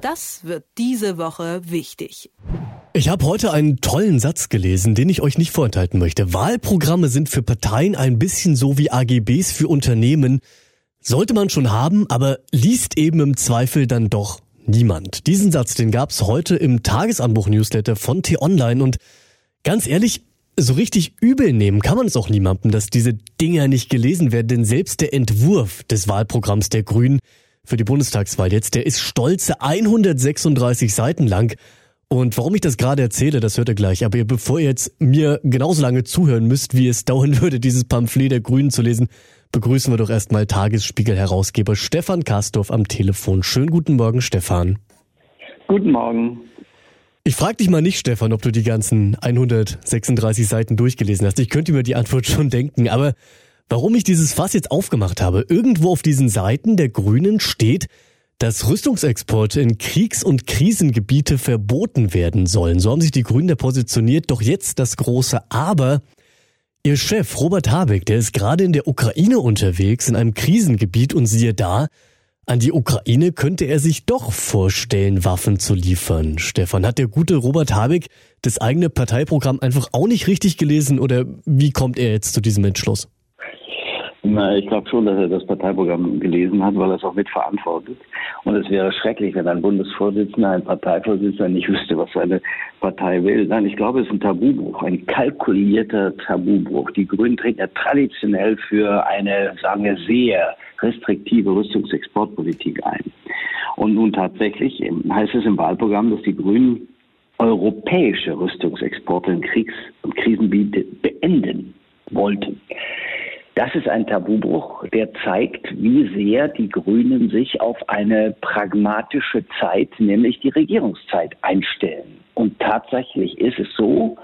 Das wird diese Woche wichtig. Ich habe heute einen tollen Satz gelesen, den ich euch nicht vorenthalten möchte. Wahlprogramme sind für Parteien ein bisschen so wie AGBs für Unternehmen. Sollte man schon haben, aber liest eben im Zweifel dann doch niemand. Diesen Satz, den gab's heute im Tagesanbruch-Newsletter von T-Online und ganz ehrlich, so richtig übel nehmen kann man es auch niemandem, dass diese Dinger nicht gelesen werden, denn selbst der Entwurf des Wahlprogramms der Grünen für die Bundestagswahl jetzt, der ist stolze 136 Seiten lang. Und warum ich das gerade erzähle, das hört ihr gleich. Aber bevor ihr jetzt mir genauso lange zuhören müsst, wie es dauern würde, dieses Pamphlet der Grünen zu lesen, begrüßen wir doch erstmal Tagesspiegel-Herausgeber Stefan Kastorf am Telefon. Schönen guten Morgen, Stefan. Guten Morgen. Ich frage dich mal nicht, Stefan, ob du die ganzen 136 Seiten durchgelesen hast. Ich könnte mir die Antwort schon denken, aber warum ich dieses Fass jetzt aufgemacht habe, irgendwo auf diesen Seiten der Grünen steht, dass Rüstungsexporte in Kriegs- und Krisengebiete verboten werden sollen. So haben sich die Grünen da positioniert. Doch jetzt das große Aber. Ihr Chef Robert Habeck, der ist gerade in der Ukraine unterwegs, in einem Krisengebiet und siehe da, an die Ukraine könnte er sich doch vorstellen, Waffen zu liefern. Stefan, hat der gute Robert Habeck das eigene Parteiprogramm einfach auch nicht richtig gelesen oder wie kommt er jetzt zu diesem Entschluss? Na, ich glaube schon, dass er das Parteiprogramm gelesen hat, weil er es auch mitverantwortet. Und es wäre schrecklich, wenn ein Bundesvorsitzender, ein Parteivorsitzender nicht wüsste, was seine Partei will. Nein, ich glaube, es ist ein Tabubruch, ein kalkulierter Tabubruch. Die Grünen treten ja traditionell für eine, sagen wir, sehr restriktive Rüstungsexportpolitik ein. Und nun tatsächlich heißt es im Wahlprogramm, dass die Grünen europäische Rüstungsexporte in Kriegs- und Krisengebiete beenden wollten. Das ist ein Tabubruch, der zeigt, wie sehr die Grünen sich auf eine pragmatische Zeit, nämlich die Regierungszeit, einstellen. Und tatsächlich ist es so,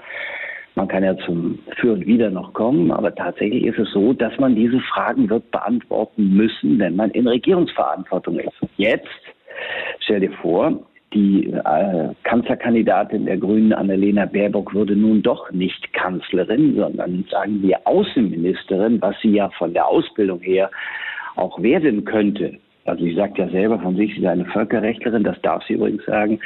man kann ja zum Für und Wider noch kommen, aber tatsächlich ist es so, dass man diese Fragen wird beantworten müssen, wenn man in Regierungsverantwortung ist. Jetzt, stell dir vor, die äh, Kanzlerkandidatin der Grünen, Annalena Baerbock, würde nun doch nicht Kanzlerin, sondern sagen wir Außenministerin, was sie ja von der Ausbildung her auch werden könnte. Also sie sagt ja selber von sich, sie sei eine Völkerrechtlerin, das darf sie übrigens sagen.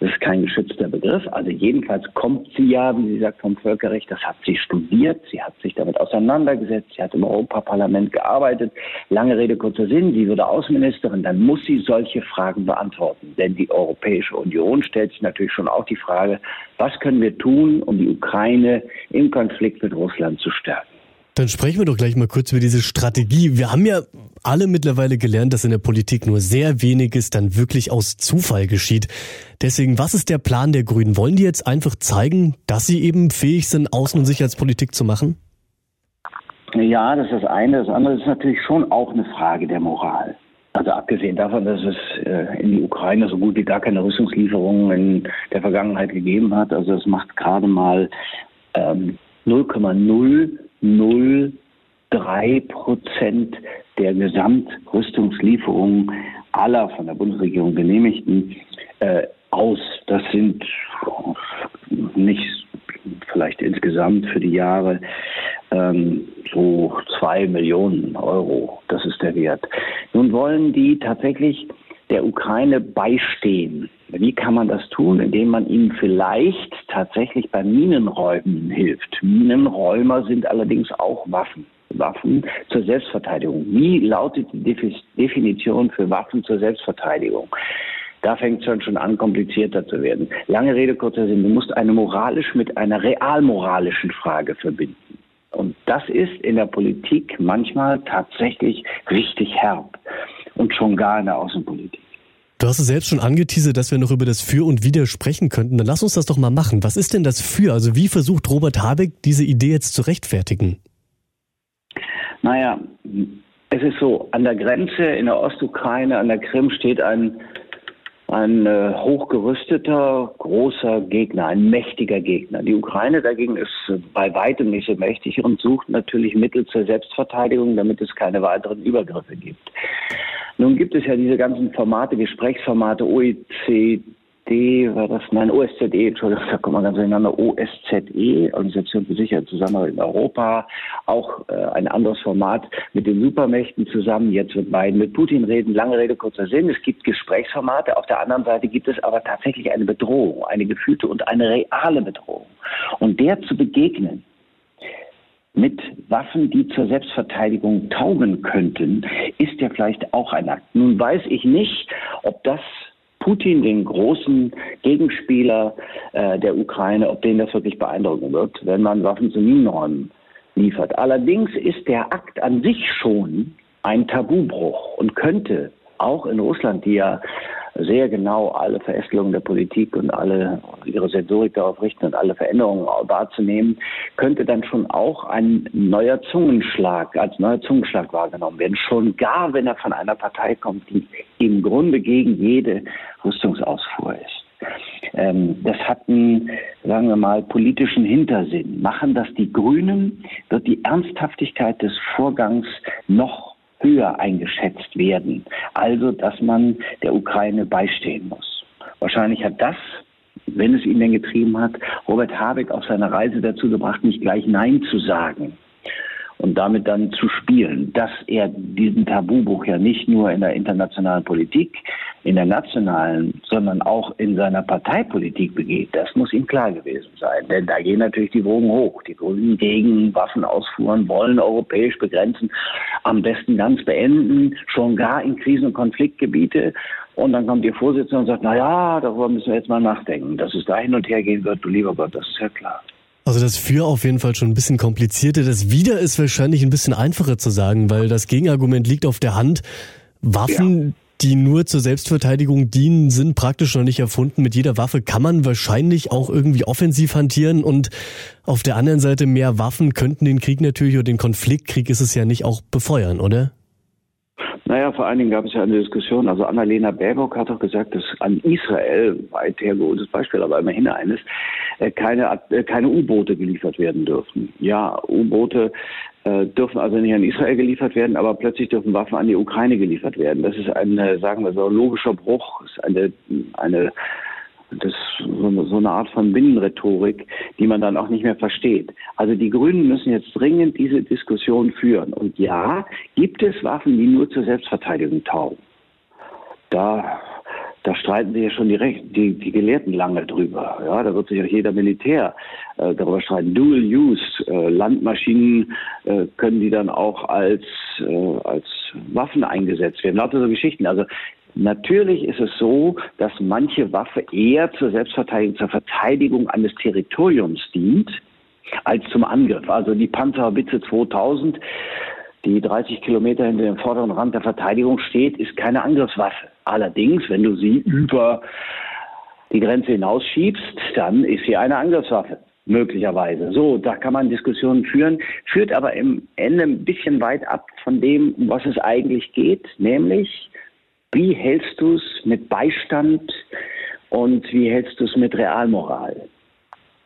Das ist kein geschützter Begriff. Also jedenfalls kommt sie ja, wie sie sagt, vom Völkerrecht. Das hat sie studiert. Sie hat sich damit auseinandergesetzt. Sie hat im Europaparlament gearbeitet. Lange Rede, kurzer Sinn. Sie würde Außenministerin. Dann muss sie solche Fragen beantworten. Denn die Europäische Union stellt sich natürlich schon auch die Frage, was können wir tun, um die Ukraine im Konflikt mit Russland zu stärken? Dann sprechen wir doch gleich mal kurz über diese Strategie. Wir haben ja alle mittlerweile gelernt, dass in der Politik nur sehr weniges dann wirklich aus Zufall geschieht. Deswegen, was ist der Plan der Grünen? Wollen die jetzt einfach zeigen, dass sie eben fähig sind, Außen- und Sicherheitspolitik zu machen? Ja, das ist das eine. Das andere ist natürlich schon auch eine Frage der Moral. Also abgesehen davon, dass es äh, in die Ukraine so gut wie gar keine Rüstungslieferungen in der Vergangenheit gegeben hat. Also es macht gerade mal ähm, 0,0 0,3 Prozent der Gesamtrüstungslieferungen aller von der Bundesregierung genehmigten äh, aus. Das sind nicht vielleicht insgesamt für die Jahre ähm, so zwei Millionen Euro. Das ist der Wert. Nun wollen die tatsächlich der Ukraine beistehen. Wie kann man das tun? Indem man ihnen vielleicht tatsächlich beim Minenräumen hilft. Minenräumer sind allerdings auch Waffen. Waffen zur Selbstverteidigung. Wie lautet die Definition für Waffen zur Selbstverteidigung? Da fängt es dann schon an, komplizierter zu werden. Lange Rede, kurzer Sinn. Du musst eine moralisch mit einer realmoralischen Frage verbinden. Und das ist in der Politik manchmal tatsächlich richtig herb und schon gar in der Außenpolitik. Du hast es selbst schon angeteasert, dass wir noch über das Für und Wider sprechen könnten. Dann lass uns das doch mal machen. Was ist denn das Für? Also wie versucht Robert Habeck diese Idee jetzt zu rechtfertigen? Naja, es ist so, an der Grenze in der Ostukraine, an der Krim steht ein, ein äh, hochgerüsteter, großer Gegner, ein mächtiger Gegner. Die Ukraine dagegen ist bei weitem nicht so mächtig und sucht natürlich Mittel zur Selbstverteidigung, damit es keine weiteren Übergriffe gibt. Nun gibt es ja diese ganzen Formate, Gesprächsformate, OECD, war das, nein, OSZE, Entschuldigung, da kommt man ganz durcheinander, OSZE, Organisation für Sicherheit Zusammenarbeit in Europa, auch äh, ein anderes Format mit den Supermächten zusammen. Jetzt wird Biden mit Putin reden, lange Rede, kurzer Sinn. Es gibt Gesprächsformate. Auf der anderen Seite gibt es aber tatsächlich eine Bedrohung, eine gefühlte und eine reale Bedrohung. Und der zu begegnen, mit Waffen, die zur Selbstverteidigung taugen könnten, ist ja vielleicht auch ein Akt. Nun weiß ich nicht, ob das Putin, den großen Gegenspieler äh, der Ukraine, ob den das wirklich beeindrucken wird, wenn man Waffen zu Minenräumen liefert. Allerdings ist der Akt an sich schon ein Tabubruch und könnte auch in Russland, die ja sehr genau alle Verästelungen der Politik und alle ihre Sensorik darauf richten und alle Veränderungen wahrzunehmen, könnte dann schon auch ein neuer Zungenschlag als neuer Zungenschlag wahrgenommen werden. Schon gar, wenn er von einer Partei kommt, die im Grunde gegen jede Rüstungsausfuhr ist. Ähm, das hat einen, sagen wir mal, politischen Hintersinn. Machen das die Grünen, wird die Ernsthaftigkeit des Vorgangs noch höher eingeschätzt werden. Also, dass man der Ukraine beistehen muss. Wahrscheinlich hat das, wenn es ihn denn getrieben hat, Robert Habeck auf seiner Reise dazu gebracht, nicht gleich Nein zu sagen und damit dann zu spielen, dass er diesen Tabubuch ja nicht nur in der internationalen Politik, in der nationalen, sondern auch in seiner Parteipolitik begeht, das muss ihm klar gewesen sein. Denn da gehen natürlich die Wogen hoch. Die Grünen gegen Waffenausfuhren wollen europäisch begrenzen, am besten ganz beenden, schon gar in Krisen- und Konfliktgebiete. Und dann kommt ihr Vorsitzende und sagt, na ja, darüber müssen wir jetzt mal nachdenken. Dass es da hin und her gehen wird, du lieber Gott, das ist ja klar. Also das Für auf jeden Fall schon ein bisschen komplizierter. Das Wider ist wahrscheinlich ein bisschen einfacher zu sagen, weil das Gegenargument liegt auf der Hand. Waffen, ja. die nur zur Selbstverteidigung dienen, sind praktisch noch nicht erfunden. Mit jeder Waffe kann man wahrscheinlich auch irgendwie offensiv hantieren und auf der anderen Seite mehr Waffen könnten den Krieg natürlich oder den Konfliktkrieg ist es ja nicht auch befeuern, oder? Naja, vor allen Dingen gab es ja eine Diskussion. Also Annalena Baerbock hat doch gesagt, dass an Israel, weit hergeholtes Beispiel, aber immerhin eines, äh, keine, äh, keine U-Boote geliefert werden dürfen. Ja, U-Boote äh, dürfen also nicht an Israel geliefert werden, aber plötzlich dürfen Waffen an die Ukraine geliefert werden. Das ist ein, sagen wir so, logischer Bruch, ist eine, eine das so eine Art von Binnenrhetorik, die man dann auch nicht mehr versteht. Also die Grünen müssen jetzt dringend diese Diskussion führen. Und ja, gibt es Waffen, die nur zur Selbstverteidigung taugen? Da, da streiten sich ja schon die, die, die Gelehrten lange drüber. Ja, da wird sich auch jeder Militär äh, darüber streiten. Dual Use, äh, Landmaschinen äh, können die dann auch als, äh, als Waffen eingesetzt werden. Lauter so Geschichten. Also Natürlich ist es so, dass manche Waffe eher zur Selbstverteidigung, zur Verteidigung eines Territoriums dient, als zum Angriff. Also die Panzerhaubitze 2000, die 30 Kilometer hinter dem vorderen Rand der Verteidigung steht, ist keine Angriffswaffe. Allerdings, wenn du sie über die Grenze hinausschiebst, dann ist sie eine Angriffswaffe möglicherweise. So, da kann man Diskussionen führen, führt aber im Ende ein bisschen weit ab von dem, um was es eigentlich geht, nämlich wie hältst du es mit Beistand und wie hältst du es mit Realmoral?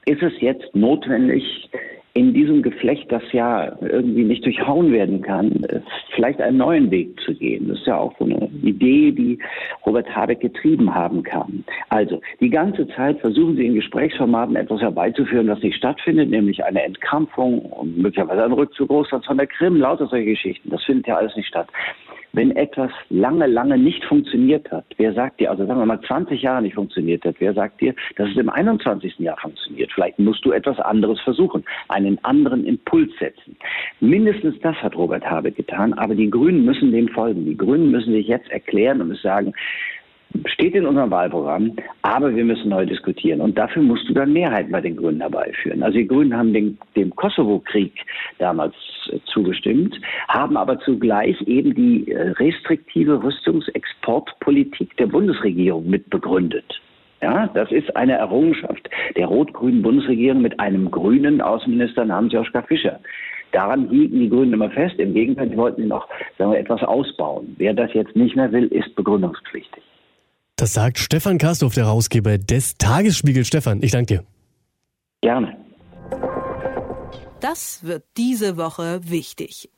Ist es jetzt notwendig, in diesem Geflecht, das ja irgendwie nicht durchhauen werden kann, vielleicht einen neuen Weg zu gehen. Das ist ja auch so eine Idee, die Robert Habeck getrieben haben kann. Also die ganze Zeit versuchen sie in Gesprächsformaten etwas herbeizuführen, was nicht stattfindet, nämlich eine Entkrampfung und möglicherweise ein Rückzug Russlands von der Krim, lauter solche Geschichten. Das findet ja alles nicht statt wenn etwas lange, lange nicht funktioniert hat, wer sagt dir, also sagen wir mal 20 Jahre nicht funktioniert hat, wer sagt dir, dass es im 21. Jahr funktioniert? Vielleicht musst du etwas anderes versuchen, einen anderen Impuls setzen. Mindestens das hat Robert Habeck getan, aber die Grünen müssen dem folgen. Die Grünen müssen sich jetzt erklären und sagen, steht in unserem Wahlprogramm, aber wir müssen neu diskutieren. Und dafür musst du dann Mehrheiten bei den Grünen herbeiführen. Also die Grünen haben den, dem Kosovo-Krieg damals äh, zugestimmt, haben aber zugleich eben die äh, restriktive Rüstungsexportpolitik der Bundesregierung mitbegründet. Ja, das ist eine Errungenschaft der rot-grünen Bundesregierung mit einem grünen Außenminister namens Joschka Fischer. Daran hielten die Grünen immer fest. Im Gegenteil, sie wollten ihn noch sagen wir, etwas ausbauen. Wer das jetzt nicht mehr will, ist begründungspflichtig. Das sagt Stefan Kastorf, der Herausgeber des Tagesspiegel. Stefan, ich danke dir. Gerne. Das wird diese Woche wichtig.